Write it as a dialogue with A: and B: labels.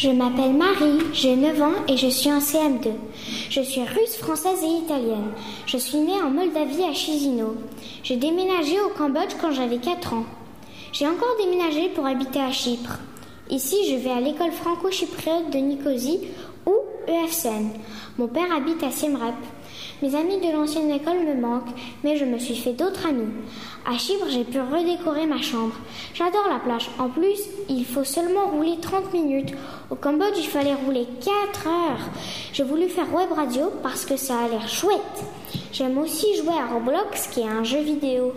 A: Je m'appelle Marie, j'ai 9 ans et je suis en CM2. Je suis russe, française et italienne. Je suis née en Moldavie à Chisinau. J'ai déménagé au Cambodge quand j'avais 4 ans. J'ai encore déménagé pour habiter à Chypre. Ici, je vais à l'école franco-chypriote de Nicosie EFCN. Mon père habite à Siem Reap. Mes amis de l'ancienne école me manquent, mais je me suis fait d'autres amis. À Chypre, j'ai pu redécorer ma chambre. J'adore la plage. En plus, il faut seulement rouler 30 minutes. Au Cambodge, il fallait rouler 4 heures. J'ai voulu faire web radio parce que ça a l'air chouette. J'aime aussi jouer à Roblox, qui est un jeu vidéo.